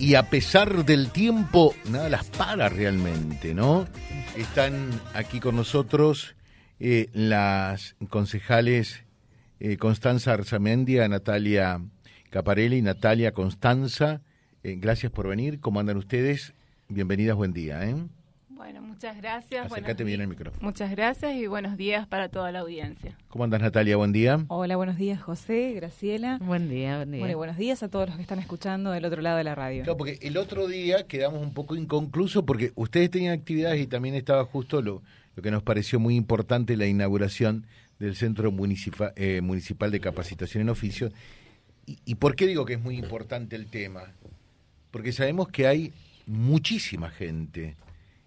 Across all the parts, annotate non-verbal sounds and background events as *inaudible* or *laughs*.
y a pesar del tiempo, nada las para realmente, ¿no? Están aquí con nosotros eh, las concejales eh, Constanza Arzamendia, Natalia Caparelli, Natalia Constanza. Eh, gracias por venir. ¿Cómo andan ustedes? Bienvenidas, buen día. ¿eh? Bueno, muchas gracias. Acércate bien el micrófono. Muchas gracias y buenos días para toda la audiencia. ¿Cómo andas, Natalia? Buen día. Hola, buenos días, José, Graciela. Buen día, buen día. Bueno, buenos días a todos los que están escuchando del otro lado de la radio. Claro, porque el otro día quedamos un poco inconclusos porque ustedes tenían actividades y también estaba justo lo, lo que nos pareció muy importante, la inauguración del Centro Municipal, eh, Municipal de Capacitación en Oficio. Y, ¿Y por qué digo que es muy importante el tema? Porque sabemos que hay muchísima gente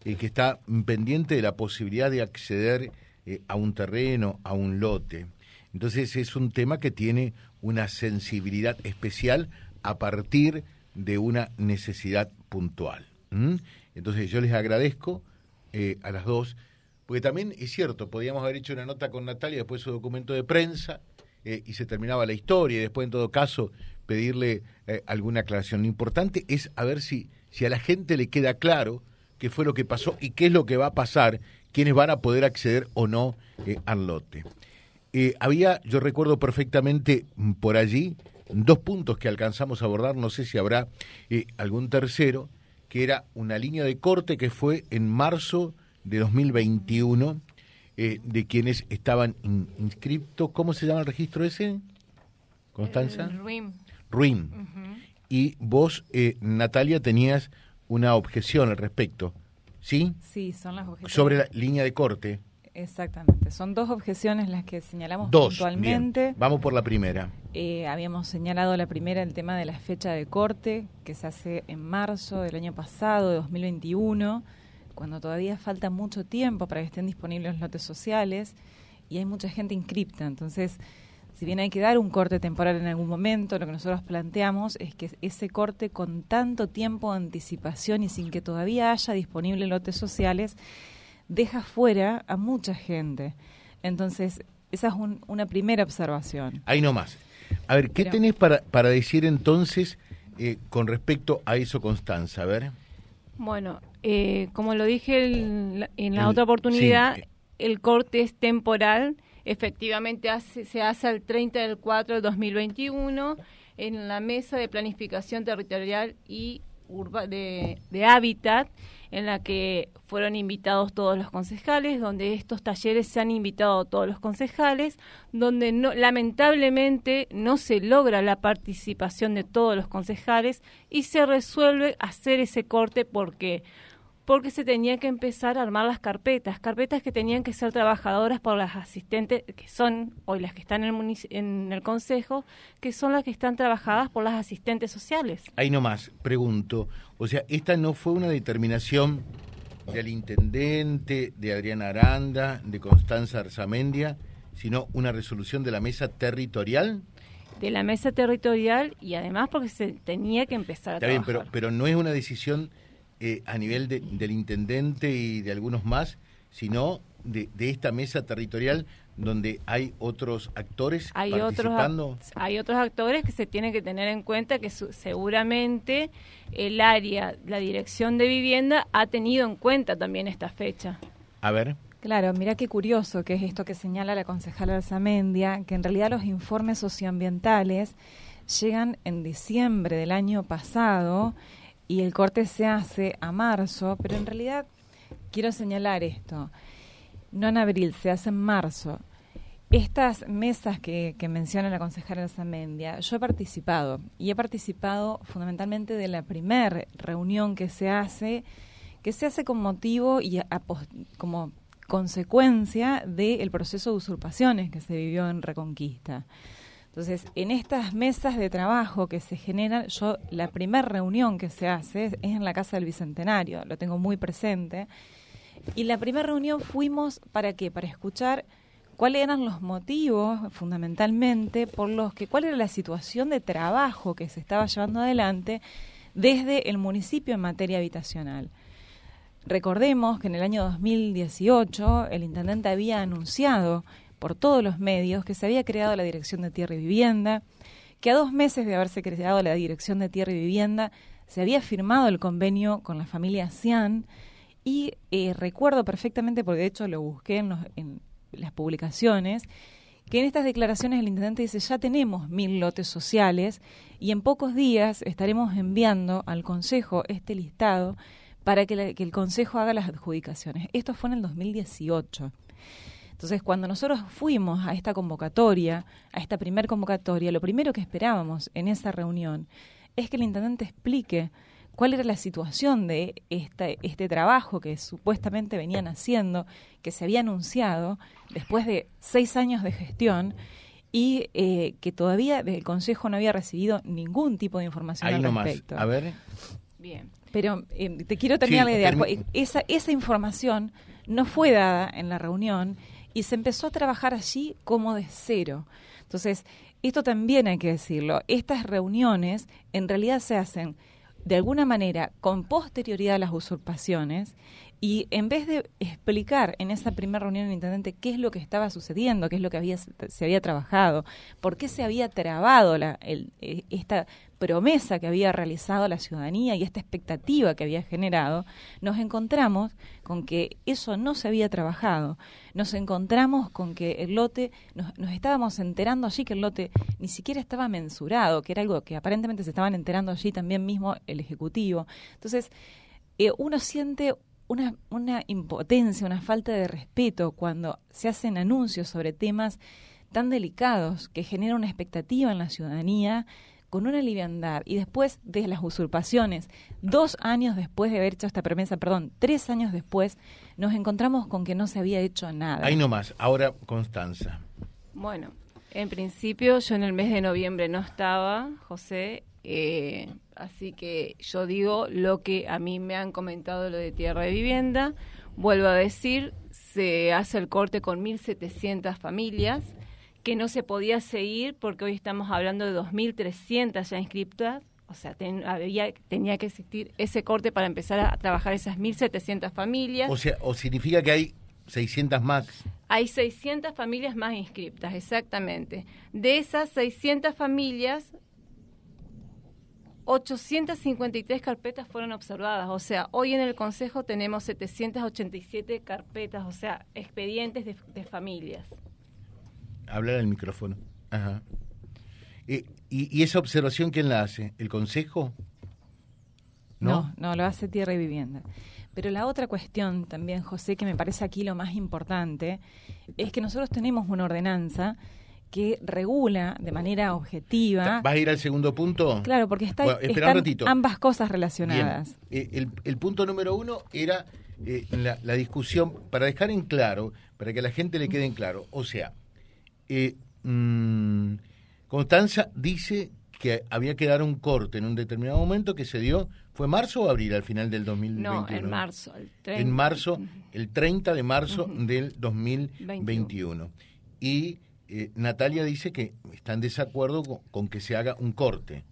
eh, que está pendiente de la posibilidad de acceder eh, a un terreno, a un lote. Entonces es un tema que tiene una sensibilidad especial a partir de una necesidad puntual. Entonces yo les agradezco eh, a las dos, porque también es cierto, podíamos haber hecho una nota con Natalia, después su documento de prensa, eh, y se terminaba la historia, y después en todo caso pedirle alguna aclaración. Lo importante es a ver si, si a la gente le queda claro qué fue lo que pasó y qué es lo que va a pasar, quiénes van a poder acceder o no eh, al lote. Eh, había, yo recuerdo perfectamente mm, por allí, dos puntos que alcanzamos a abordar, no sé si habrá eh, algún tercero, que era una línea de corte que fue en marzo de 2021 eh, de quienes estaban in- inscriptos. ¿Cómo se llama el registro ese? Constanza. El RIM. Y vos, eh, Natalia, tenías una objeción al respecto, ¿sí? Sí, son las objeciones. Sobre la línea de corte. Exactamente. Son dos objeciones las que señalamos Dos. puntualmente. Bien. Vamos por la primera. Eh, habíamos señalado la primera, el tema de la fecha de corte, que se hace en marzo del año pasado, de 2021, cuando todavía falta mucho tiempo para que estén disponibles los lotes sociales y hay mucha gente inscripta. Entonces, si bien hay que dar un corte temporal en algún momento, lo que nosotros planteamos es que ese corte con tanto tiempo de anticipación y sin que todavía haya disponibles lotes sociales, deja fuera a mucha gente. Entonces, esa es un- una primera observación. Ahí nomás. A ver, ¿qué Pero- tenés para, para decir entonces eh, con respecto a eso, Constanza? A ver. Bueno, eh, como lo dije el- en la El- otra oportunidad, sí. el corte es temporal. Efectivamente hace- se hace el 30 del 4 del 2021 en la Mesa de Planificación Territorial y urba de, Hábitat, en la que fueron invitados todos los concejales, donde estos talleres se han invitado a todos los concejales, donde no, lamentablemente no se logra la participación de todos los concejales y se resuelve hacer ese corte porque porque se tenía que empezar a armar las carpetas, carpetas que tenían que ser trabajadoras por las asistentes, que son hoy las que están en el, en el consejo, que son las que están trabajadas por las asistentes sociales. Ahí nomás, pregunto. O sea, esta no fue una determinación del intendente, de Adriana Aranda, de Constanza Arzamendia, sino una resolución de la mesa territorial. de la mesa territorial y además porque se tenía que empezar a Está bien, trabajar. pero, pero no es una decisión eh, a nivel de- del intendente y de algunos más, sino de, de esta mesa territorial donde hay otros actores hay otros participando. act- hay otros actores que se tienen que tener en cuenta que su- seguramente el área la dirección de vivienda ha tenido en cuenta también esta fecha A ver, Claro, mira qué curioso que es esto que señala la concejala Alzamendia, que en realidad los informes socioambientales llegan en diciembre del año pasado y el corte se hace a marzo, pero en realidad quiero señalar esto, no en abril, se hace en marzo. Estas mesas que, que menciona la concejala Alzamendia, yo he participado y he participado fundamentalmente de la primer reunión que se hace, que se hace con motivo y a- como consecuencia del proceso de usurpaciones que se vivió en Reconquista. Entonces, en estas mesas de trabajo que se generan, yo la primera reunión que se hace es en la Casa del Bicentenario, lo tengo muy presente, y la primera reunión fuimos para qué? Para escuchar cuáles eran los motivos fundamentalmente por los que, cuál era la situación de trabajo que se estaba llevando adelante desde el municipio en materia habitacional. Recordemos que en el año 2018 el intendente había anunciado por todos los medios que se había creado la Dirección de Tierra y Vivienda, que a dos meses de haberse creado la Dirección de Tierra y Vivienda se había firmado el convenio con la familia Cian y eh, recuerdo perfectamente, porque de hecho lo busqué en, las publicaciones, que en estas declaraciones el intendente dice ya tenemos mil lotes sociales y en pocos días estaremos enviando al Consejo este listado para que, que el Consejo haga las adjudicaciones. Esto fue en el 2018. Entonces, cuando nosotros fuimos a esta convocatoria, a esta primer convocatoria, lo primero que esperábamos en esa reunión es que el intendente explique cuál era la situación de este, este trabajo que supuestamente venían haciendo, que se había anunciado después de seis años de gestión y eh, que todavía el Consejo no había recibido ningún tipo de información Ahí al nomás. respecto. A ver. Bien. Pero eh, te quiero terminar Sí, la idea. Esa, esa información no fue dada en la reunión y se empezó a trabajar allí como de cero. Entonces, esto también hay que decirlo. Estas reuniones en realidad se hacen de alguna manera con posterioridad a las usurpaciones y en vez de explicar en esa primera reunión el intendente qué es lo que estaba sucediendo, qué es lo que había, se había trabajado, por qué se había trabado el- eh, esta promesa que había realizado la ciudadanía y esta expectativa que había generado, nos encontramos con que eso no se había trabajado. Nos encontramos con que el lote, nos, nos estábamos enterando allí que el lote ni siquiera estaba mensurado, que era algo que aparentemente se estaban enterando allí también mismo el Ejecutivo. Entonces, eh, uno siente una, una impotencia, una falta de respeto cuando se hacen anuncios sobre temas tan delicados que generan una expectativa en la ciudadanía con una liviandad y después de las usurpaciones, dos años después de haber hecho esta promesa, perdón, tres años después, nos encontramos con que no se había hecho nada. Ahí nomás. Ahora, Constanza. Bueno, en principio yo en el mes de noviembre no estaba, José, eh, así que yo digo lo que a mí me han comentado lo de tierra de vivienda. Vuelvo a decir, se hace el corte con 1.700 familias, que no se podía seguir porque hoy estamos hablando de 2.300 ya inscriptas. O sea, ten- había, tenía que existir ese corte para empezar a trabajar esas 1.700 familias. O sea, o significa que hay 600 max. Hay 600 familias más inscriptas, exactamente. De esas 600 familias, 853 carpetas fueron observadas. O sea, hoy en el Consejo tenemos 787 carpetas, o sea, expedientes de, de familias. Hablar al micrófono. Ajá. Eh, y, y esa observación quién la hace? ¿El Consejo? No, no, lo hace Tierra y Vivienda. Pero la otra cuestión también, José, que me parece aquí lo más importante, es que nosotros tenemos una ordenanza que regula de manera objetiva. ¿Vas a ir al segundo punto? Claro, porque está, Bueno, un están ambas cosas relacionadas. Eh, el, el punto número uno era eh, la, la discusión, para dejar en claro, para que a la gente le quede en claro. O sea, eh, mm, Constanza dice que había que dar un corte en un determinado momento que se dio, ¿fue marzo o abril al final del 2021? No, en marzo. el En 30. marzo, el 30 de marzo Ujú. del 2021. Y eh, Natalia dice que está en desacuerdo con, con que se haga un corte.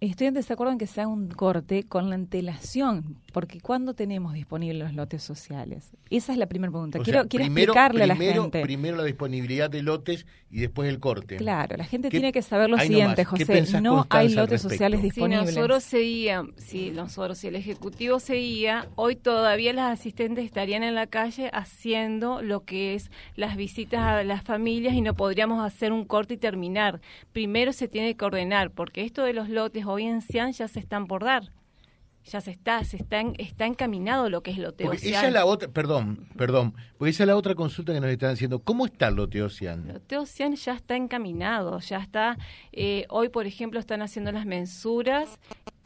Estoy en desacuerdo en que se haga un corte con la antelación, porque ¿cuándo tenemos disponibles los lotes sociales? Esa es la primera pregunta. O quiero sea, quiero primero, explicarle primero, a la gente. Primero la disponibilidad de lotes y después el corte. Claro, la gente ¿Qué- tiene que saber lo siguiente, nomás, ¿qué José. No hay lotes sociales Si disponibles. nosotros seguíamos, si nosotros, si el Ejecutivo seguía, hoy todavía las asistentes estarían en la calle haciendo lo que es las visitas a las familias y no podríamos hacer un corte y terminar. Primero se tiene que ordenar, porque esto de los lotes hoy en Cian ya se están por dar. Ya se está, se está, en- está encaminado lo que es loteo. Porque Cian. esa es la otra, perdón, perdón, porque esa es la otra consulta que nos están haciendo. ¿Cómo está el loteo Cian? Loteo Cian ya está encaminado, ya está. eh, hoy, por ejemplo, están haciendo las mensuras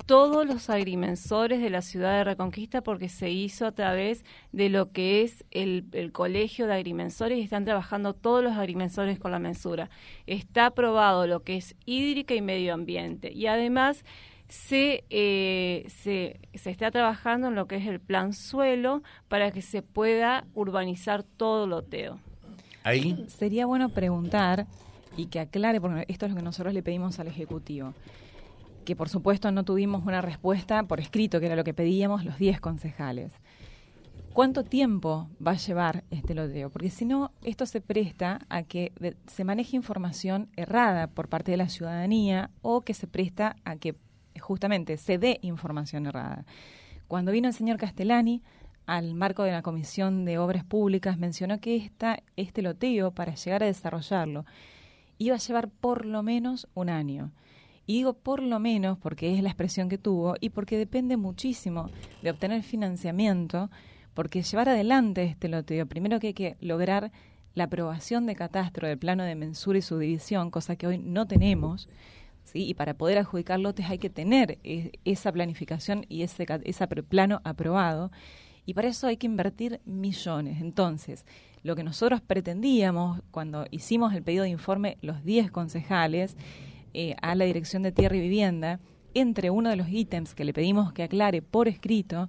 todos los agrimensores de la ciudad de Reconquista porque se hizo a través de lo que es el, el colegio de agrimensores y están trabajando todos los agrimensores con la mensura. Está aprobado lo que es hídrica y medio ambiente y además se, eh, se, se está trabajando en lo que es el plan suelo para que se pueda urbanizar todo loteo. Ahí, Sería bueno preguntar y que aclare, porque esto es lo que nosotros le pedimos al Ejecutivo, que por supuesto no tuvimos una respuesta por escrito, que era lo que pedíamos los 10 concejales. ¿Cuánto tiempo va a llevar este loteo? Porque si no, esto se presta a que se maneje información errada por parte de la ciudadanía o que se presta a que justamente se dé información errada. Cuando vino el señor Castellani al marco de la Comisión de Obras Públicas, mencionó que esta, este loteo, para llegar a desarrollarlo, iba a llevar por lo menos un año. Y digo por lo menos porque es la expresión que tuvo y porque depende muchísimo de obtener financiamiento, porque llevar adelante este loteo, primero que hay que lograr la aprobación de catastro del plano de mensura y subdivisión, cosa que hoy no tenemos, ¿sí? y para poder adjudicar lotes hay que tener e, esa planificación y ese, ese plano aprobado, y para eso hay que invertir millones. Entonces, lo que nosotros pretendíamos cuando hicimos el pedido de informe, los 10 concejales, eh, a la Dirección de Tierra y Vivienda, entre uno de los ítems que le pedimos que aclare por escrito,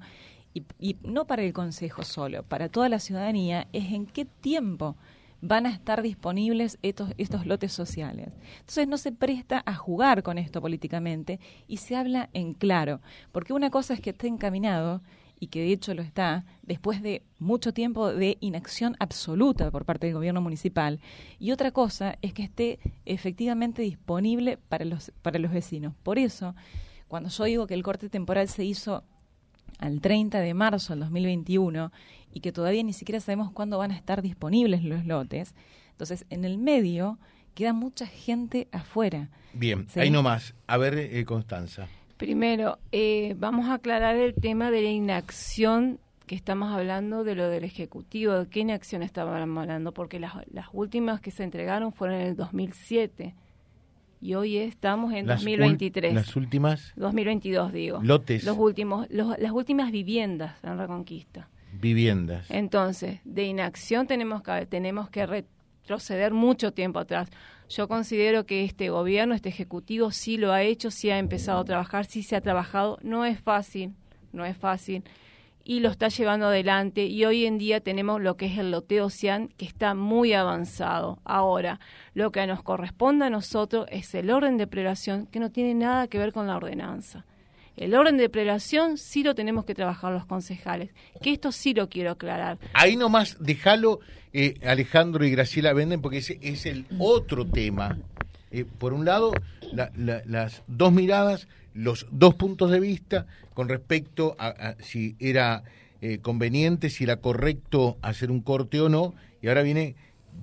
y, y no para el Consejo solo, para toda la ciudadanía, es en qué tiempo van a estar disponibles estos, estos lotes sociales. Entonces no se presta a jugar con esto políticamente y se habla en claro, porque una cosa es que esté encaminado y que de hecho lo está, después de mucho tiempo de inacción absoluta por parte del gobierno municipal, y otra cosa es que esté efectivamente disponible para los, para los vecinos. Por eso, cuando yo digo que el corte temporal se hizo al 30 de marzo del 2021 y que todavía ni siquiera sabemos cuándo van a estar disponibles los lotes. Entonces, en el medio queda mucha gente afuera. Bien, ahí nomás. A ver, eh, Constanza. Primero, eh, vamos a aclarar el tema de la inacción que estamos hablando de lo del Ejecutivo. ¿De qué inacción estamos hablando? Porque las, las últimas que se entregaron fueron en el 2007 y hoy estamos en 2023. ¿Las últimas? 2022, digo. Lotes. Los últimos, las últimas viviendas en Reconquista. Viviendas. Entonces, de inacción tenemos que, tenemos que retroceder mucho tiempo atrás. Yo considero que este gobierno, este ejecutivo, sí lo ha hecho, sí ha empezado a trabajar, sí se ha trabajado. No es fácil, no es fácil y lo está llevando adelante y hoy en día tenemos lo que es el loteo CIAN que está muy avanzado. Ahora, lo que nos corresponde a nosotros es el orden de prelación que no tiene nada que ver con la ordenanza. El orden de prelación sí lo tenemos que trabajar los concejales, que esto sí lo quiero aclarar. Ahí nomás, déjalo, eh, Alejandro y Graciela Venden, porque ese es el otro tema. Eh, por un lado, las dos miradas los dos puntos de vista con respecto a, si era eh, conveniente, si era correcto hacer un corte o no, y ahora viene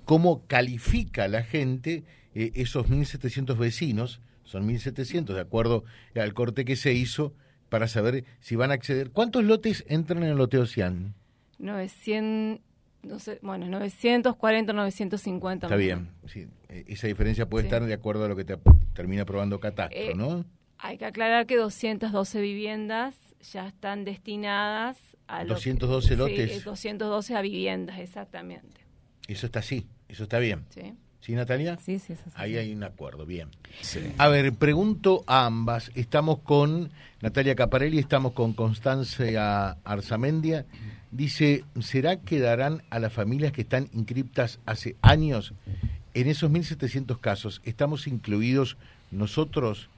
cómo califica la gente eh, esos 1.700 vecinos, son 1.700 de acuerdo al corte que se hizo, para saber si van a acceder. ¿Cuántos lotes entran en el lote Ocean? 900, no sé, bueno, 940, 950. Está bien, sí, e, esa diferencia puede estar de acuerdo a lo que te termina aprobando Catastro, eh, ¿no? Hay que aclarar que 212 viviendas ya están destinadas a... 212 lotes. Sí, 212 a viviendas, exactamente. Eso está así, eso está bien. Sí. ¿Sí, Natalia? Sí, sí, eso Ahí hay un acuerdo, bien. A ver, pregunto a ambas. Estamos con Natalia Caparelli, estamos con Constancia Arzamendia. Dice, ¿será que darán a las familias que están inscriptas hace años? En esos 1.700 casos, ¿estamos incluidos nosotros?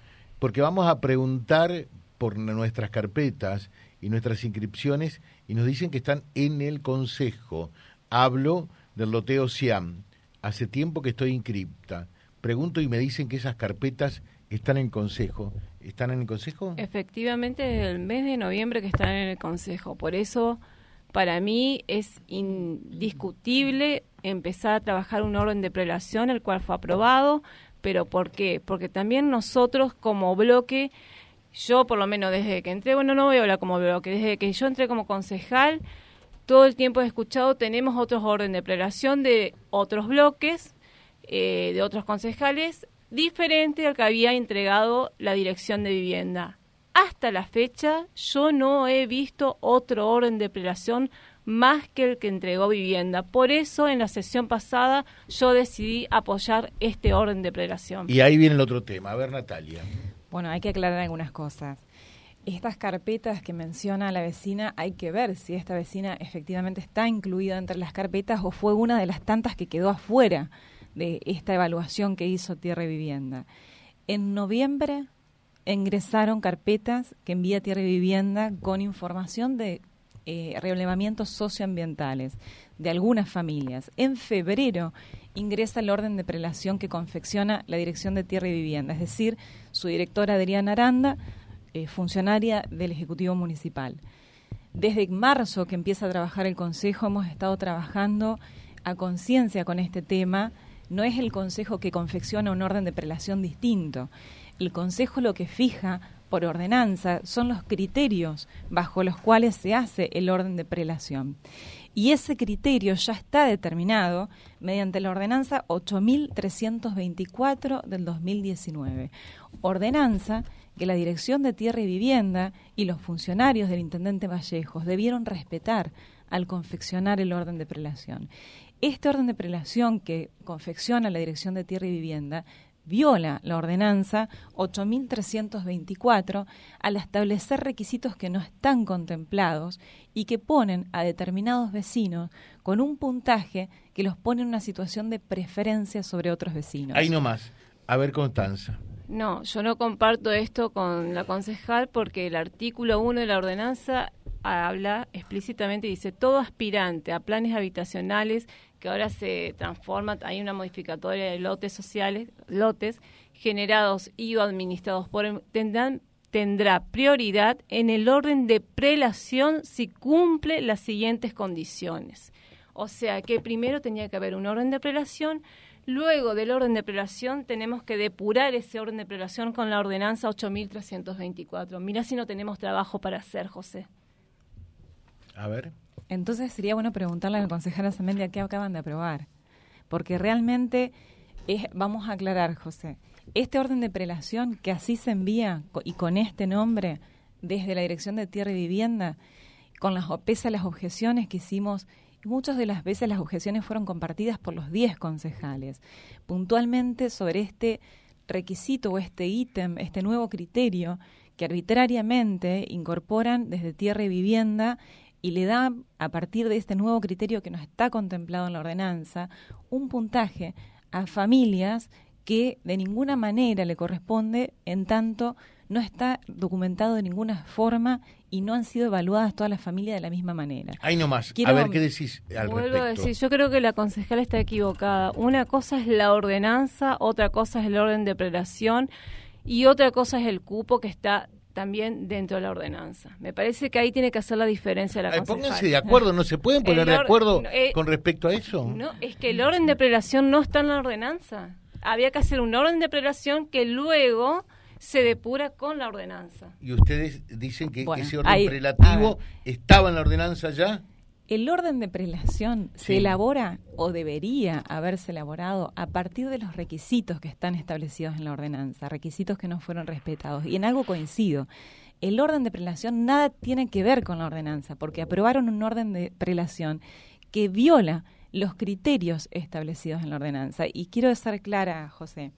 porque vamos a preguntar por nuestras carpetas y nuestras inscripciones y nos dicen que están en el consejo. Hablo del loteo SIAM. Hace tiempo que estoy inscripta. Pregunto y me dicen que esas carpetas están en consejo. ¿Están en el consejo? Efectivamente, desde el mes de noviembre que están en el consejo. Por eso, para mí es indiscutible empezar a trabajar un orden de prelación, el cual fue aprobado, ¿Pero por qué? Porque también nosotros como bloque, yo por lo menos desde que entré, bueno, no voy a hablar como bloque, desde que yo entré como concejal, todo el tiempo he escuchado, tenemos otros orden de prelación de otros bloques, eh, de otros concejales, diferente al que había entregado la dirección de vivienda. Hasta la fecha yo no he visto otro orden de prelación más que el que entregó vivienda. Por eso en la sesión pasada yo decidí apoyar este orden de prelación. Y ahí viene el otro tema. A ver, Natalia. Bueno, hay que aclarar algunas cosas. Estas carpetas que menciona la vecina, hay que ver si esta vecina efectivamente está incluida entre las carpetas o fue una de las tantas que quedó afuera de esta evaluación que hizo Tierra y Vivienda. En noviembre ingresaron carpetas que envía Tierra y Vivienda con información de eh, relevamientos socioambientales de algunas familias. En febrero ingresa el orden de prelación que confecciona la Dirección de Tierra y Vivienda, es decir, su directora Adriana Aranda eh, funcionaria del Ejecutivo Municipal. Desde marzo que empieza a trabajar el Consejo hemos estado trabajando a conciencia con este tema. No es el Consejo que confecciona un orden de prelación distinto. El Consejo lo que fija por ordenanza son los criterios bajo los cuales se hace el orden de prelación. Y ese criterio ya está determinado mediante la ordenanza 8324 del 2019. Ordenanza que la Dirección de Tierra y Vivienda y los funcionarios del Intendente Vallejos debieron respetar al confeccionar el orden de prelación. Este orden de prelación que confecciona la Dirección de Tierra y Vivienda viola la ordenanza 8324 al establecer requisitos que no están contemplados y que ponen a determinados vecinos con un puntaje que los pone en una situación de preferencia sobre otros vecinos. Ahí nomás. A ver, Constanza. No, yo no comparto esto con la concejal porque el artículo 1 de la ordenanza habla explícitamente, dice, todo aspirante a planes habitacionales que ahora se transforma, hay una modificatoria de lotes sociales, lotes generados y o administrados por tendrán tendrá prioridad en el orden de prelación si cumple las siguientes condiciones. O sea que primero tenía que haber un orden de prelación, luego del orden de prelación tenemos que depurar ese orden de prelación con la ordenanza 8324. Mira si no tenemos trabajo para hacer, José. A ver. Entonces sería bueno preguntarle a la consejera Zamendia qué acaban de aprobar. Porque realmente, es, vamos a aclarar, José, este orden de prelación que así se envía y con este nombre desde la Dirección de Tierra y Vivienda, con las, pese a las objeciones que hicimos, muchas de las veces las objeciones fueron compartidas por los 10 concejales, puntualmente sobre este requisito o este ítem, este nuevo criterio que arbitrariamente incorporan desde Tierra y Vivienda y le da, a partir de este nuevo criterio que no está contemplado en la ordenanza, un puntaje a familias que de ninguna manera le corresponde en tanto no está documentado de ninguna forma y no han sido evaluadas todas las familias de la misma manera. Ahí nomás, a ver qué decís al vuelvo a decir, yo creo que la concejala está equivocada. Una cosa es la ordenanza, otra cosa es el orden de prelación y otra cosa es el cupo que está también dentro de la ordenanza. Me parece que ahí tiene que hacer la diferencia la Ay, Pónganse de acuerdo, ¿no se pueden poner de acuerdo eh, con respecto a eso? No, es que el orden de prelación no está en la ordenanza. Había que hacer un orden de prelación que luego se depura con la ordenanza. ¿Y ustedes dicen que ese orden prelativo estaba en la ordenanza ya? El orden de prelación se elabora o debería haberse elaborado a partir de los requisitos que están establecidos en la ordenanza, requisitos que no fueron respetados. Y en algo coincido. El orden de prelación nada tiene que ver con la ordenanza, porque aprobaron un orden de prelación que viola los criterios establecidos en la ordenanza. Y quiero ser clara, José.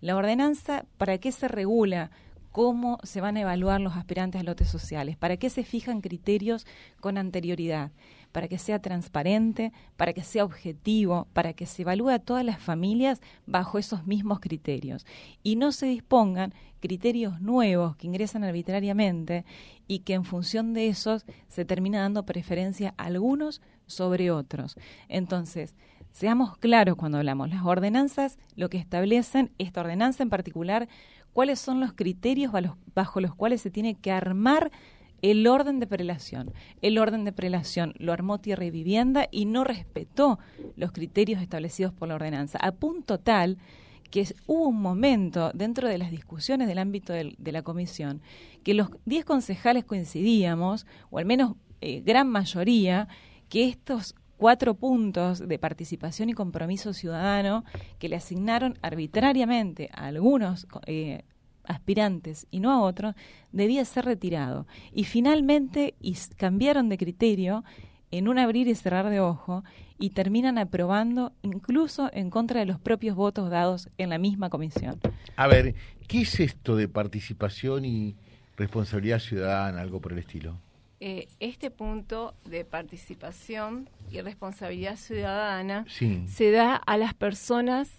La ordenanza, ¿para qué se regula? cómo se van a evaluar los aspirantes a lotes sociales, para qué se fijan criterios con anterioridad para que sea transparente, para que sea objetivo, para que se evalúe a todas las familias bajo esos mismos criterios y no se dispongan criterios nuevos que ingresan arbitrariamente y que en función de esos se termina dando preferencia a algunos sobre otros. Entonces, seamos claros cuando hablamos. Las ordenanzas lo que establecen, esta ordenanza en particular, cuáles son los criterios bajo los cuales se tiene que armar el orden de prelación. El orden de prelación lo armó Tierra y Vivienda y no respetó los criterios establecidos por la ordenanza, a punto tal que hubo un momento dentro de las discusiones del ámbito de la comisión que los 10 concejales coincidíamos, o al menos eh, gran mayoría, que estos cuatro puntos de participación y compromiso ciudadano que le asignaron arbitrariamente a algunos eh, aspirantes y no a otros, debía ser retirado. Y finalmente cambiaron de criterio en un abrir y cerrar de ojo y terminan aprobando incluso en contra de los propios votos dados en la misma comisión. A ver, ¿qué es esto de participación y responsabilidad ciudadana, algo por el estilo? Eh, este punto de participación y responsabilidad ciudadana se da a las personas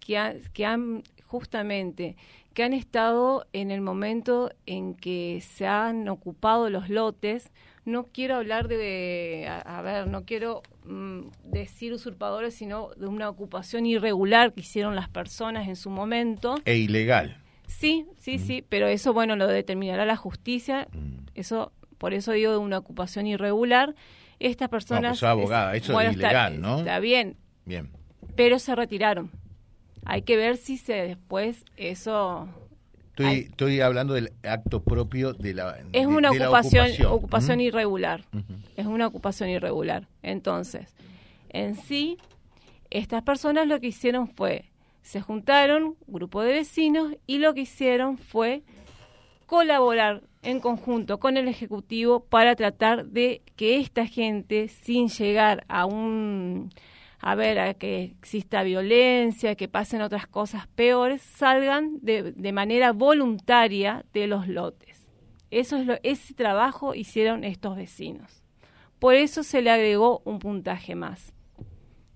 que, que han justamente que han estado en el momento en que se han ocupado los lotes. No quiero hablar de, a, ver, no quiero mm, decir usurpadores, sino de una ocupación irregular que hicieron las personas en su momento. E ilegal. Sí, sí, sí, pero eso, bueno, lo determinará la justicia. Mm. Eso, por eso digo de una ocupación irregular. Estas personas... No, pues abogada, eso es está- ilegal, ¿no? Está bien, Bien. pero se retiraron. Hay que ver si se después eso... Estoy, estoy hablando del acto propio de la Es de- una de la ocupación, ocupación. irregular. Es una ocupación irregular. Entonces, en sí, estas personas lo que hicieron fue, se juntaron, grupo de vecinos, y lo que hicieron fue colaborar en conjunto con el Ejecutivo para tratar de que esta gente, sin llegar a un a ver, a que exista violencia, que pasen otras cosas peores, salgan de, de manera voluntaria de los lotes. Eso es lo, ese trabajo hicieron estos vecinos. Por eso se le agregó un puntaje más.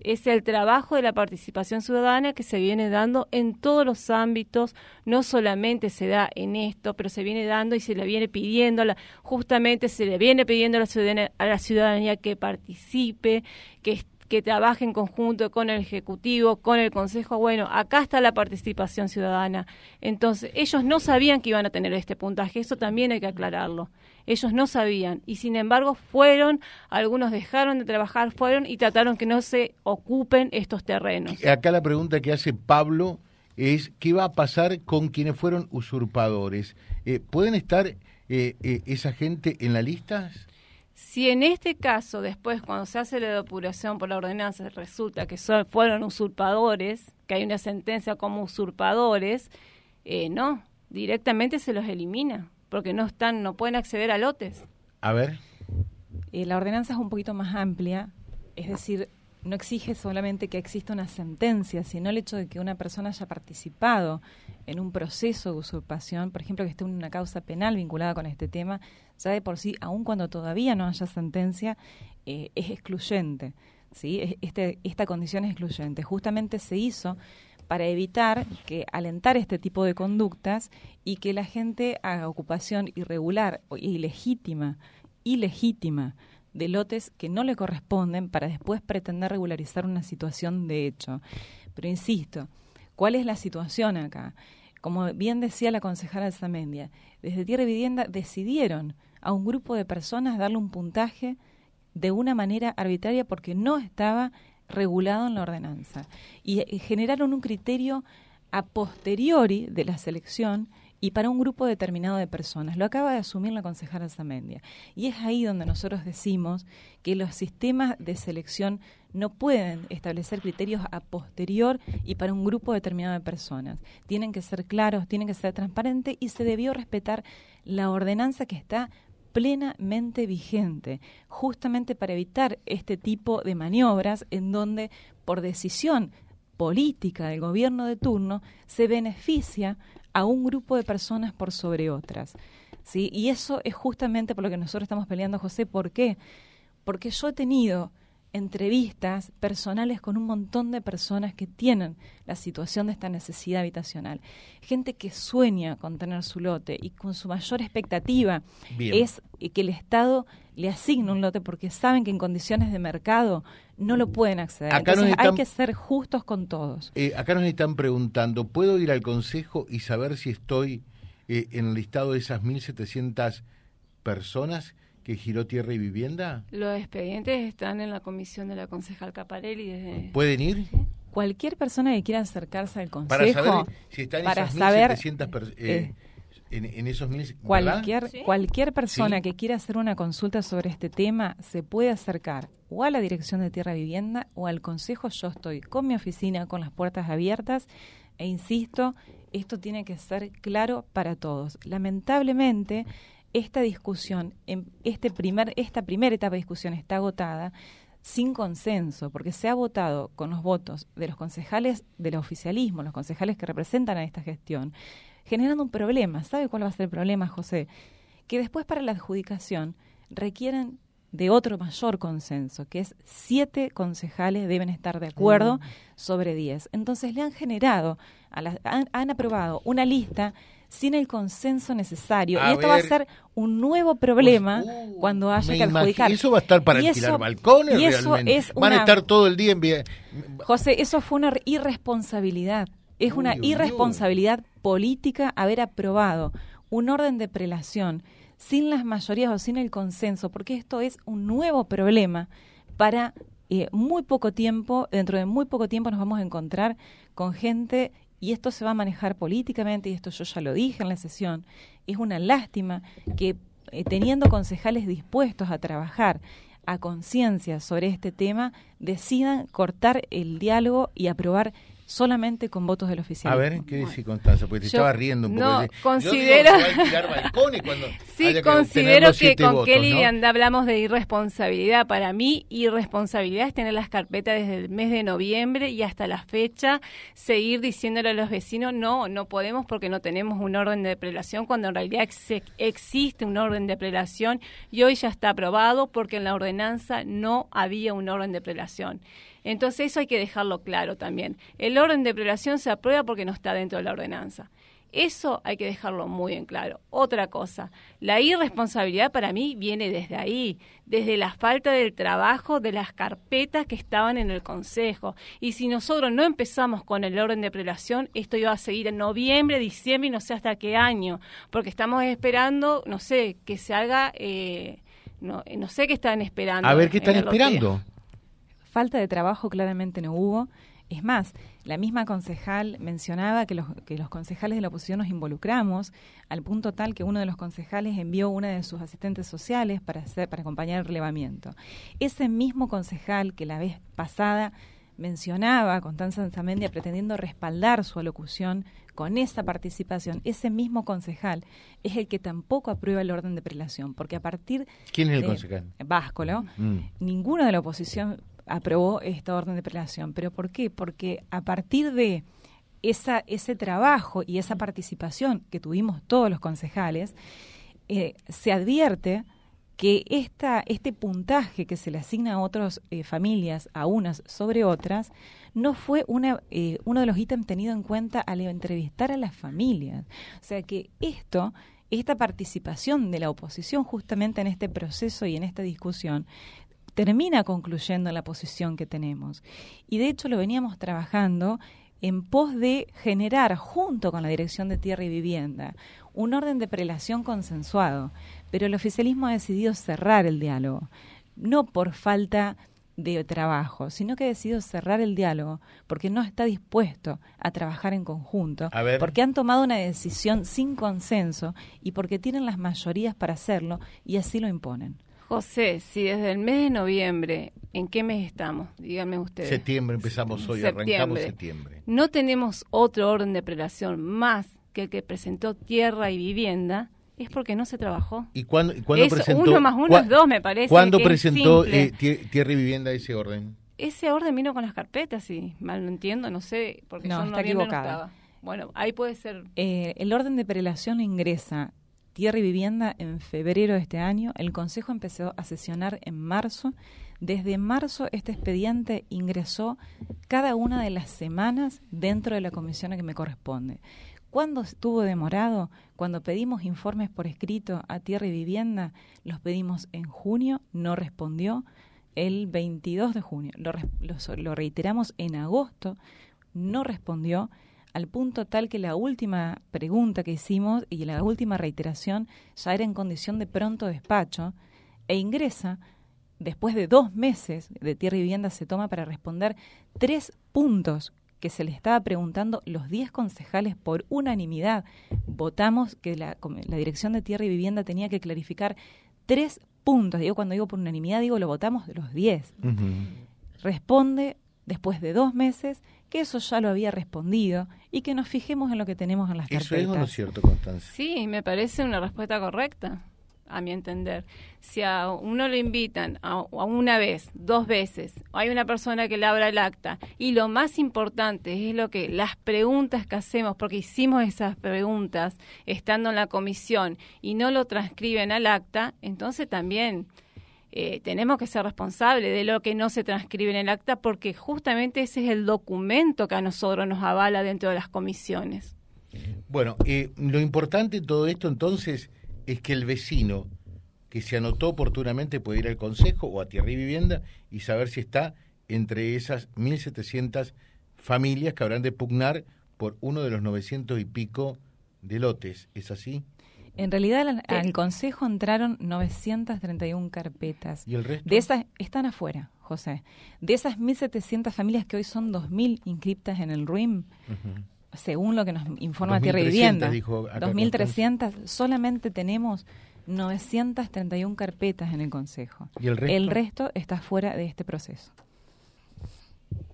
Es el trabajo de la participación ciudadana que se viene dando en todos los ámbitos, no solamente se da en esto, pero se viene dando y se le viene pidiendo, justamente se le viene pidiendo a la ciudadanía, a la ciudadanía que participe, que, que trabaje en conjunto con el Ejecutivo, con el Consejo. Bueno, acá está la participación ciudadana. Entonces, ellos no sabían que iban a tener este puntaje, eso también hay que aclararlo. Ellos no sabían y sin embargo fueron, algunos dejaron de trabajar, fueron y trataron que no se ocupen estos terrenos. Acá la pregunta que hace Pablo es qué va a pasar con quienes fueron usurpadores. Eh, ¿Pueden estar eh, eh, esa gente en la lista? Si en este caso, después, cuando se hace la depuración por la ordenanza, resulta que son, fueron usurpadores, que hay una sentencia como usurpadores, eh, no, directamente se los elimina, porque no están, no pueden acceder a lotes. A ver. Eh, la ordenanza es un poquito más amplia, es decir, no exige solamente que exista una sentencia, sino el hecho de que una persona haya participado en un proceso de usurpación, por ejemplo, que esté en una causa penal vinculada con este tema, ya de por sí, aun cuando todavía no haya sentencia, eh, es excluyente. ¿sí? Es- Este, esta condición es excluyente. Justamente se hizo para evitar que alentar este tipo de conductas y que la gente haga ocupación irregular ilegítima, ilegítima de lotes que no le corresponden para después pretender regularizar una situación de hecho. Pero insisto, ¿cuál es la situación acá? Como bien decía la concejala Zamendia, desde Tierra y Vivienda decidieron a un grupo de personas darle un puntaje de una manera arbitraria porque no estaba regulado en la ordenanza. Y, eh, generaron un criterio a posteriori de la selección y para un grupo determinado de personas. Lo acaba de asumir la concejala Zamendia. Y es ahí donde nosotros decimos que los sistemas de selección no pueden establecer criterios a posterior y para un grupo determinado de personas. Tienen que ser claros, tienen que ser transparentes y se debió respetar la ordenanza que está plenamente vigente, justamente para evitar este tipo de maniobras en donde por decisión política del gobierno de turno se beneficia a un grupo de personas por sobre otras. ¿sí? Y eso es justamente por lo que nosotros estamos peleando, José. ¿Por qué? Porque yo he tenido entrevistas personales con un montón de personas que tienen la situación de esta necesidad habitacional. Gente que sueña con tener su lote y con su mayor expectativa Bien. es que el Estado le asigne un lote porque saben que en condiciones de mercado no lo pueden acceder. Acá Entonces están- hay que ser justos con todos. Eh, acá nos están preguntando, ¿puedo ir al consejo y saber si estoy eh, en el listado de esas 1.700 personas que giró Tierra y Vivienda? Los expedientes están en la comisión de la concejal Caparelli desde... ¿Pueden ir? Cualquier persona que quiera acercarse al consejo Para saber si están para esas saber, 1.700 personas. eh, en, en esos mil, Cualquier, Sí. cualquier persona Sí. que quiera hacer una consulta sobre este tema se puede acercar o a la Dirección de Tierra y Vivienda o al Consejo. Yo estoy con mi oficina con las puertas abiertas e insisto, esto tiene que ser claro para todos. Lamentablemente, esta discusión, en este primer, esta primera etapa de discusión está agotada sin consenso, porque se ha votado con los votos de los concejales del oficialismo, los concejales que representan a esta gestión, generando un problema. ¿Sabe cuál va a ser el problema, José? Que después para la adjudicación requieren de otro mayor consenso, que es siete concejales deben estar de acuerdo sobre diez. Entonces le han generado, a la- han, han aprobado una lista sin el consenso necesario. A y esto va a ser un nuevo problema Pues, uh, cuando haya que adjudicar. Eso va a estar para Y alquilar eso- balcones y eso realmente. es Van a estar todo el día en vía- José, eso fue una irresponsabilidad. Es una irresponsabilidad política haber aprobado un orden de prelación sin las mayorías o sin el consenso, porque esto es un nuevo problema para eh, muy poco tiempo, dentro de muy poco tiempo nos vamos a encontrar con gente y esto se va a manejar políticamente, y esto yo ya lo dije en la sesión, es una lástima que eh, teniendo concejales dispuestos a trabajar a conciencia sobre este tema, decidan cortar el diálogo y aprobar solamente con votos del oficial. A ver, ¿qué dice Constanza? Porque te estaba riendo un poco. No, considero... *laughs* sí, considero que con Kelly hablamos de irresponsabilidad. Para mí, irresponsabilidad es tener las carpetas desde el mes de noviembre y hasta la fecha, seguir diciéndole a los vecinos, no, no podemos porque no tenemos un orden de prelación, cuando en realidad existe un orden de prelación y hoy ya está aprobado porque en la ordenanza no había un orden de prelación. Entonces eso hay que dejarlo claro también. El orden de prelación se aprueba porque no está dentro de la ordenanza. Eso hay que dejarlo muy en claro. Otra cosa, la irresponsabilidad para mí viene desde ahí, desde la falta del trabajo de las carpetas que estaban en el Consejo. Y si nosotros no empezamos con el orden de prelación, esto iba a seguir en noviembre, diciembre y no sé hasta qué año, porque estamos esperando, no sé, que se haga, eh, no, no sé qué están esperando. A ver, ¿qué están esperando? Falta de trabajo claramente no hubo. Es más, la misma concejal mencionaba que los, que los concejales de la oposición nos involucramos al punto tal que uno de los concejales envió una de sus asistentes sociales para, hacer, para acompañar el relevamiento. Ese mismo concejal que la vez pasada mencionaba a Constanza Zamendia pretendiendo respaldar su alocución con esa participación, ese mismo concejal es el que tampoco aprueba el orden de prelación, porque a partir ¿Quién es el concejal? Váscolo, mm. ninguno de la oposición aprobó esta orden de prelación. ¿Pero por qué? Porque a partir de esa, ese trabajo y esa participación que tuvimos todos los concejales, eh, se advierte que esta, este puntaje que se le asigna a otras eh, familias, a unas sobre otras, no fue una, eh, uno de los ítems tenido en cuenta al entrevistar a las familias. O sea que esto, esta participación de la oposición justamente en este proceso y en esta discusión, termina concluyendo la posición que tenemos. Y de hecho lo veníamos trabajando en pos de generar, junto con la Dirección de Tierra y Vivienda, un orden de prelación consensuado. Pero el oficialismo ha decidido cerrar el diálogo, no por falta de trabajo, sino que ha decidido cerrar el diálogo porque no está dispuesto a trabajar en conjunto, porque han tomado una decisión sin consenso y porque tienen las mayorías para hacerlo y así lo imponen. José, si desde el mes de noviembre, ¿en qué mes estamos? Díganme ustedes. Septiembre, empezamos hoy, arrancamos septiembre. No tenemos otro orden de prelación más que el que presentó Tierra y Vivienda, es porque no se trabajó. ¿Y cuándo, presentó? Uno más uno es dos, me parece. ¿Cuándo presentó eh, Tierra y Vivienda ese orden? Ese orden vino con las carpetas, y mal no entiendo, no sé, porque no, está equivocada. bueno, ahí puede ser. Eh, el orden de prelación ingresa Tierra y Vivienda en febrero de este año. El Consejo empezó a sesionar en marzo. Desde marzo este expediente ingresó cada una de las semanas dentro de la comisión a que me corresponde. ¿Cuándo estuvo demorado? Cuando pedimos informes por escrito a Tierra y Vivienda, los pedimos en junio, no respondió. El 22 de junio, lo, lo reiteramos en agosto, no respondió al punto tal que la última pregunta que hicimos y la última reiteración ya era en condición de pronto despacho e ingresa después de dos meses de tierra y vivienda se toma para responder tres puntos que se le estaba preguntando los diez concejales por unanimidad. Votamos que la, Dirección de Tierra y Vivienda tenía que clarificar tres puntos. Digo, cuando digo por unanimidad, digo, lo votamos de los diez. Responde después de dos meses que eso ya lo había respondido y que nos fijemos en lo que tenemos en las carpetas. ¿Eso es no es cierto, Constanza? Sí, me parece una respuesta correcta, a mi entender. Si a uno lo invitan a, una vez, dos veces, hay una persona que le abra el acta y lo más importante es lo que las preguntas que hacemos, porque hicimos esas preguntas estando en la comisión y no lo transcriben al acta, entonces también eh, tenemos que ser responsables de lo que no se transcribe en el acta porque justamente ese es el documento que a nosotros nos avala dentro de las comisiones. Bueno, eh, lo importante de todo esto entonces es que el vecino que se anotó oportunamente puede ir al Consejo o a Tierra y Vivienda y saber si está entre esas 1.700 familias que habrán de pugnar por uno de los 900 y pico de lotes, ¿es así? En realidad al, al Consejo entraron 931 carpetas. ¿Y el resto? De esas están afuera, José. De esas 1.700 familias que hoy son 2.000 inscriptas en el RUIM, según lo que nos informa Tierra y 2.300 Vivienda, dijo acá 2.300, solamente tenemos 931 carpetas en el Consejo. ¿Y el resto? El resto está fuera de este proceso.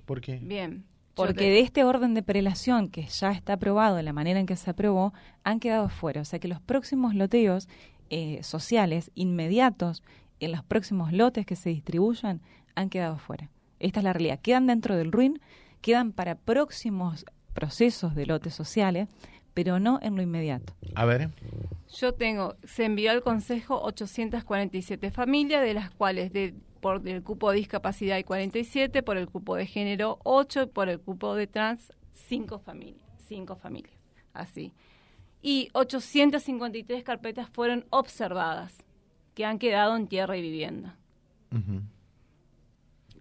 ¿Por qué? Bien. Porque de este orden de prelación que ya está aprobado, de la manera en que se aprobó, han quedado fuera. O sea que los próximos loteos eh, sociales inmediatos en los próximos lotes que se distribuyan han quedado fuera. Esta es la realidad. Quedan dentro del RUIN, quedan para próximos procesos de lotes sociales, pero no en lo inmediato. A ver, Yo tengo, se envió al Consejo 847 familias, de las cuales de, por el cupo de discapacidad hay 47, por el cupo de género 8, y por el cupo de trans 5 familias. 5 familias, así. Y 853 carpetas fueron observadas, que han quedado en tierra y vivienda. ujú.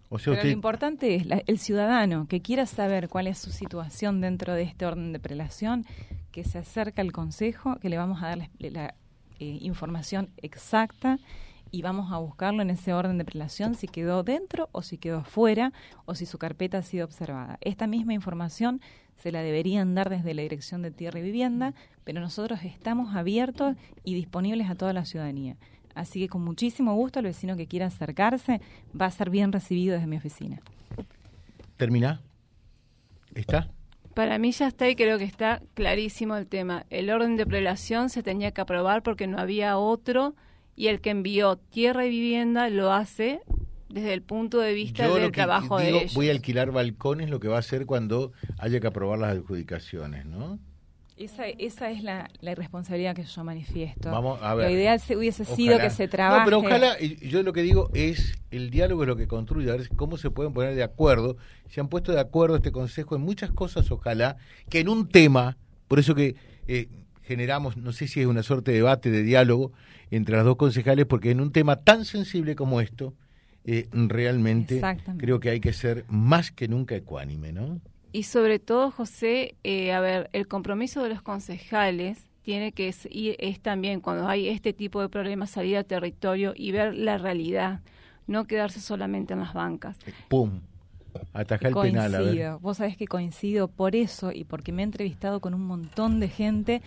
o sea, Pero lo importante es la- el ciudadano que quiera saber cuál es su situación dentro de este orden de prelación, que se acerca al Consejo, que le vamos a dar la, la, eh, información exacta y vamos a buscarlo en ese orden de prelación si quedó dentro o si quedó fuera o si su carpeta ha sido observada. Esta misma información se la deberían dar desde la Dirección de Tierra y Vivienda, pero nosotros estamos abiertos y disponibles a toda la ciudadanía. Así que con muchísimo gusto el vecino que quiera acercarse va a ser bien recibido desde mi oficina. ¿termina? ¿Está? Para mí ya está y creo que está clarísimo el tema. El orden de prelación se tenía que aprobar porque no había otro y el que envió tierra y vivienda lo hace desde el punto de vista Yo del lo que trabajo digo, de ellos. voy a alquilar balcones, lo que va a hacer cuando haya que aprobar las adjudicaciones, ¿no? Esa, esa es la, la irresponsabilidad que yo manifiesto. Vamos a ver. Lo ideal se- hubiese sido que se trabaje. No, pero ojalá, yo lo que digo es, el diálogo es lo que construye, a ver cómo se pueden poner de acuerdo. Se han puesto de acuerdo este Consejo en muchas cosas, ojalá, que en un tema, por eso que eh, generamos, no sé si es una suerte de debate, de diálogo entre las dos concejales, porque en un tema tan sensible como esto, eh, realmente creo que hay que ser más que nunca ecuánime, ¿no? Y sobre todo, José, eh, a ver, el compromiso de los concejales tiene que ir, es también cuando hay este tipo de problemas salir al territorio y ver la realidad, no quedarse solamente en las bancas. ¡Pum! Ataja el penal, a ver. Coincido. Vos sabés que coincido por eso y porque me he entrevistado con un montón de gente,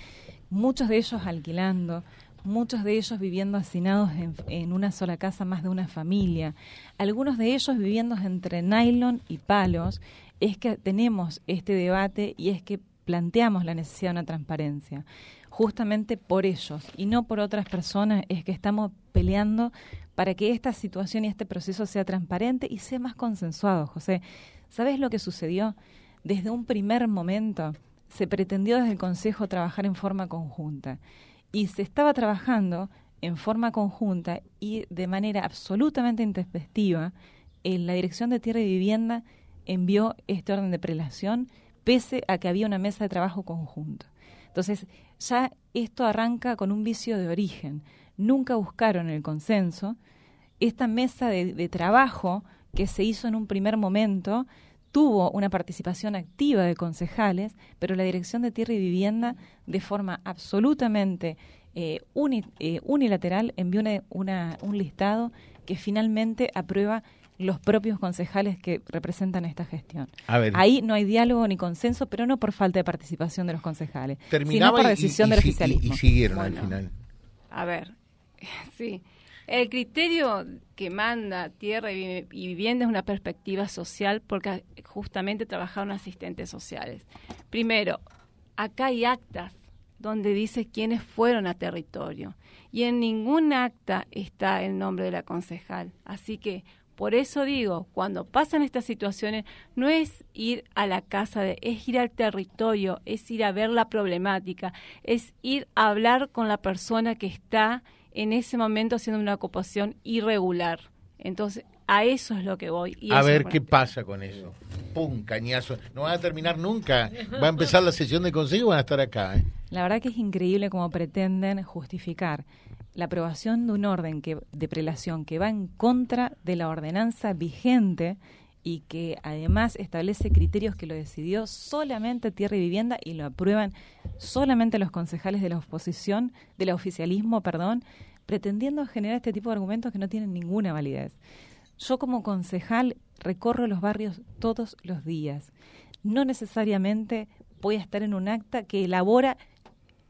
muchos de ellos alquilando, muchos de ellos viviendo hacinados en, en una sola casa, más de una familia, algunos de ellos viviendo entre nylon y palos. Es que tenemos este debate y es que planteamos la necesidad de una transparencia. Justamente por ellos y no por otras personas es que estamos peleando para que esta situación y este proceso sea transparente y sea más consensuado, José. ¿Sabes lo que sucedió? Desde un primer momento se pretendió desde el Consejo trabajar en forma conjunta y se estaba trabajando en forma conjunta y de manera absolutamente intempestiva, en la Dirección de Tierra y Vivienda envió este orden de prelación pese a que había una mesa de trabajo conjunto. Entonces, ya esto arranca con un vicio de origen. Nunca buscaron el consenso. Esta mesa de, de trabajo que se hizo en un primer momento tuvo una participación activa de concejales, pero la Dirección de Tierra y Vivienda, de forma absolutamente eh, uni- eh, unilateral, envió una- una- un listado que finalmente aprueba los propios concejales que representan esta gestión. A ver. Ahí no hay diálogo ni consenso, pero no por falta de participación de los concejales, sino por y- decisión y- del y- y- oficialismo. Y, siguieron Bueno. al final. A ver, *laughs* sí. El criterio que manda tierra y, vi- y vivienda es una perspectiva social porque justamente trabajaron asistentes sociales. Primero, acá hay actas donde dice quiénes fueron a territorio y en ningún acta está el nombre de la concejal. Así que por eso digo, cuando pasan estas situaciones, no es ir a la casa, de, es ir al territorio, es ir a ver la problemática, es ir a hablar con la persona que está en ese momento haciendo una ocupación irregular. Entonces, a eso es lo que voy. y a ver qué pasa con eso. ¡Pum! Cañazo. No van a terminar nunca. Va a empezar la sesión de consejo y van a estar acá. ¿eh? La verdad que es increíble cómo pretenden justificar la aprobación de un orden que, de prelación que va en contra de la ordenanza vigente y que además establece criterios que lo decidió solamente Tierra y Vivienda y lo aprueban solamente los concejales de la oposición, del oficialismo, perdón, pretendiendo generar este tipo de argumentos que no tienen ninguna validez. Yo como concejal recorro los barrios todos los días. No necesariamente voy a estar en un acta que elabora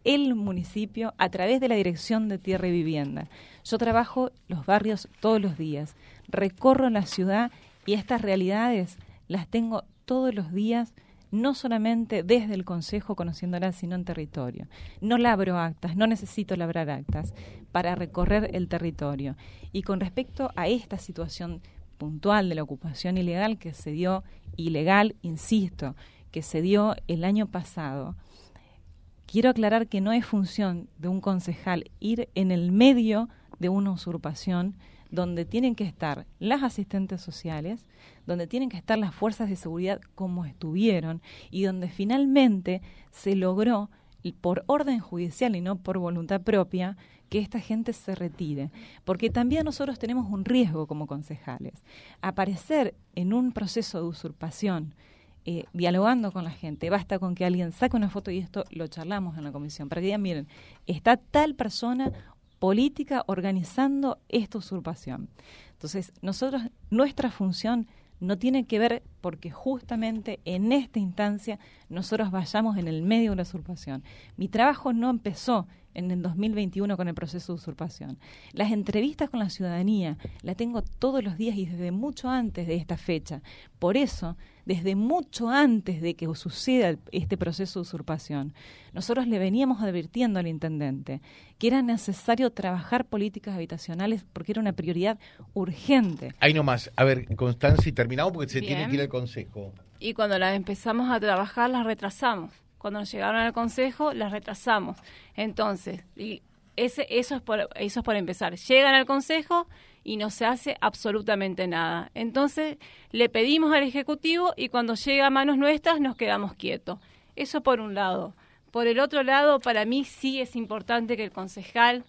el municipio a través de la Dirección de Tierra y Vivienda. Yo trabajo los barrios todos los días, recorro la ciudad y estas realidades las tengo todos los días, no solamente desde el Consejo conociéndolas, sino en territorio. No labro actas, no necesito labrar actas para recorrer el territorio. Y con respecto a esta situación puntual de la ocupación ilegal que se dio, ilegal, insisto, que se dio el año pasado, quiero aclarar que no es función de un concejal ir en el medio de una usurpación donde tienen que estar las asistentes sociales, donde tienen que estar las fuerzas de seguridad como estuvieron y donde finalmente se logró por orden judicial y no por voluntad propia que esta gente se retire, porque también nosotros tenemos un riesgo como concejales. Aparecer en un proceso de usurpación, eh, dialogando con la gente, basta con que alguien saque una foto y esto lo charlamos en la comisión, para que digan, miren, está tal persona política organizando esta usurpación. Entonces, nosotros, nuestra función no tiene que ver porque justamente en esta instancia nosotros vayamos en el medio de la usurpación. Mi trabajo no empezó en el 2021 con el proceso de usurpación. Las entrevistas con la ciudadanía las tengo todos los días y desde mucho antes de esta fecha. Por eso, desde mucho antes de que suceda este proceso de usurpación, nosotros le veníamos advirtiendo al intendente que era necesario trabajar políticas habitacionales porque era una prioridad urgente. Ahí nomás, a ver, Constancia, y terminamos porque se tiene que ir al Consejo. Y cuando las empezamos a trabajar, las retrasamos cuando nos llegaron al Consejo, las retrasamos. Entonces, y ese, eso, es por, eso es por empezar. Llegan al Consejo y no se hace absolutamente nada. Entonces, le pedimos al Ejecutivo y cuando llega a manos nuestras nos quedamos quietos. Eso por un lado. Por el otro lado, para mí sí es importante que el concejal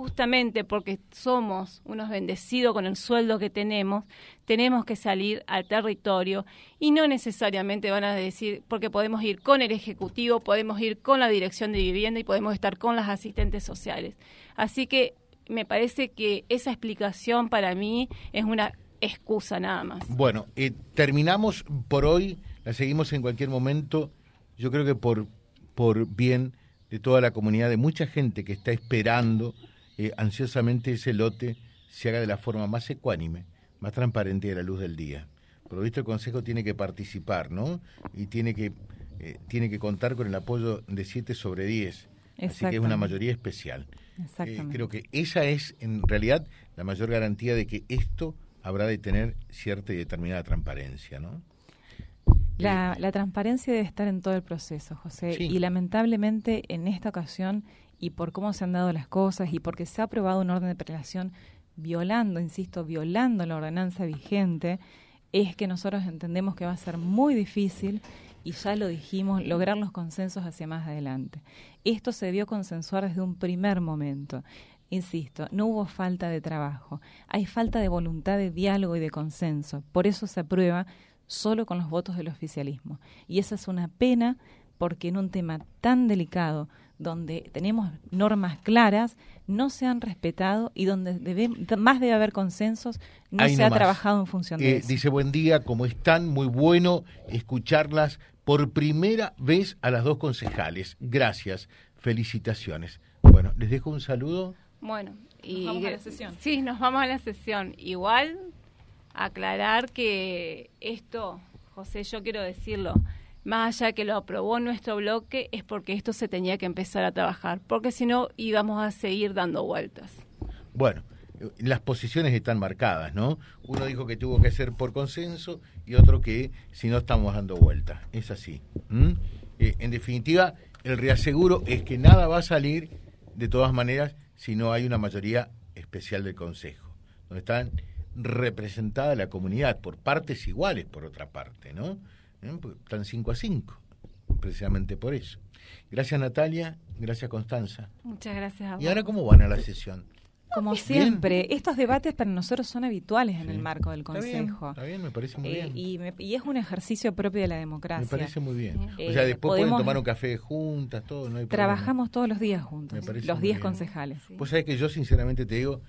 justamente porque somos unos bendecidos con el sueldo que tenemos, tenemos que salir al territorio y no necesariamente van a decir, porque podemos ir con el Ejecutivo, podemos ir con la Dirección de Vivienda y podemos estar con las asistentes sociales. Así que me parece que esa explicación para mí es una excusa nada más. Bueno, eh, terminamos por hoy, la seguimos en cualquier momento, yo creo que por, por bien de toda la comunidad, de mucha gente que está esperando eh, ansiosamente ese lote se haga de la forma más ecuánime, más transparente a la luz del día. Por lo visto el Consejo tiene que participar, ¿no? Y tiene que, eh, tiene que contar con el apoyo de 7 sobre 10. Así que es una mayoría especial. Eh, creo que esa es, en realidad, la mayor garantía de que esto habrá de tener cierta y determinada transparencia, ¿no? La, la, transparencia debe estar en todo el proceso, José. Y lamentablemente en esta ocasión y por cómo se han dado las cosas y porque se ha aprobado un orden de prelación violando, insisto, violando la ordenanza vigente, es que nosotros entendemos que va a ser muy difícil, y ya lo dijimos, lograr los consensos hacia más adelante. Esto se debió consensuar desde un primer momento. Insisto, no hubo falta de trabajo, hay falta de voluntad de diálogo y de consenso. Por eso se aprueba solo con los votos del oficialismo. Y esa es una pena porque en un tema tan delicado donde tenemos normas claras, no se han respetado y donde debe, más debe haber consensos, no se ha trabajado en función de eh, eso. Dice, buen día, ¿cómo están? Muy bueno escucharlas por primera vez a las dos concejales. Gracias, felicitaciones. Bueno, les dejo un saludo. Bueno, y vamos a la sesión. Sí, nos vamos a la sesión. Igual, aclarar que esto, José, yo quiero decirlo, más allá que lo aprobó nuestro bloque, es porque esto se tenía que empezar a trabajar, porque si no íbamos a seguir dando vueltas. Bueno, las posiciones están marcadas, ¿no? Uno dijo que tuvo que ser por consenso y otro que si no estamos dando vueltas. Es así. Eh, en definitiva, el reaseguro es que nada va a salir de todas maneras si no hay una mayoría especial del Consejo, donde están representada la comunidad por partes iguales, por otra parte, ¿no? ¿Eh? están 5 a 5, precisamente por eso. Gracias Natalia, gracias Constanza. Muchas gracias a vos. ¿Y ahora cómo van a la sesión? como siempre, estos debates para nosotros son habituales en el marco del Consejo. Está bien, me parece muy Eh, bien. y, y es un ejercicio propio de la Me democracia. parece muy bien. Eh, o sea, después pueden podemos- tomar un café juntas, todo, no hay problema. Trabajamos todos los días juntos, Me los muy 10 bien. concejales. Pues sabés que yo sinceramente te digo,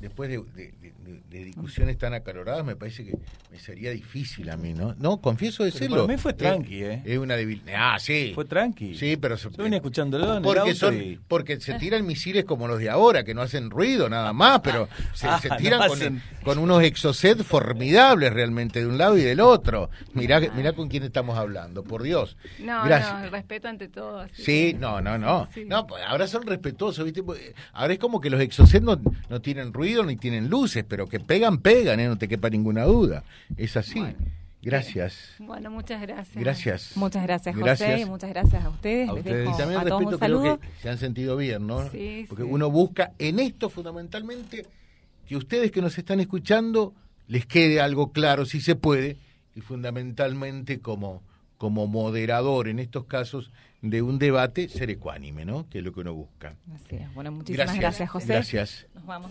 después de, de- de- de discusiones tan acaloradas, me parece que me sería difícil a mí, ¿no? No, confieso decirlo. para mí fue tranqui, ¿eh? Es una debilidad. Ah, sí. Fue tranqui. Sí, pero... se- Yo vine escuchándolo en el porque auto son y- porque se tiran misiles como los de ahora que no hacen ruido nada más pero *laughs* se, Ah, se no tiran con, hacen- con unos exocet formidables realmente de un lado y del otro mirá mirá con quién estamos hablando por Dios No, Gracias. no, el respeto ante todo. así Sí, que- no, no, no. Sí. No, pues ahora son respetuosos, ¿viste? Pues, Ahora es como que los exocet no, no tienen ruido ni tienen luces, pero que pegan, pegan, ¿eh? No te quepa ninguna duda. Es así. Bueno. Gracias. Bueno, muchas gracias. Gracias. Muchas gracias, José, Gracias. y muchas gracias a ustedes. A Les ustedes. dejo Y también a todos un respeto, creo saludo. que se han sentido bien, ¿no? Sí, Porque sí. uno busca en esto fundamentalmente que ustedes que nos están escuchando les quede algo claro, si se puede, y fundamentalmente como, como moderador en estos casos de un debate, ser ecuánime, ¿no? Que es lo que uno busca. Así es. Bueno, muchísimas gracias, José. Gracias. Nos vamos.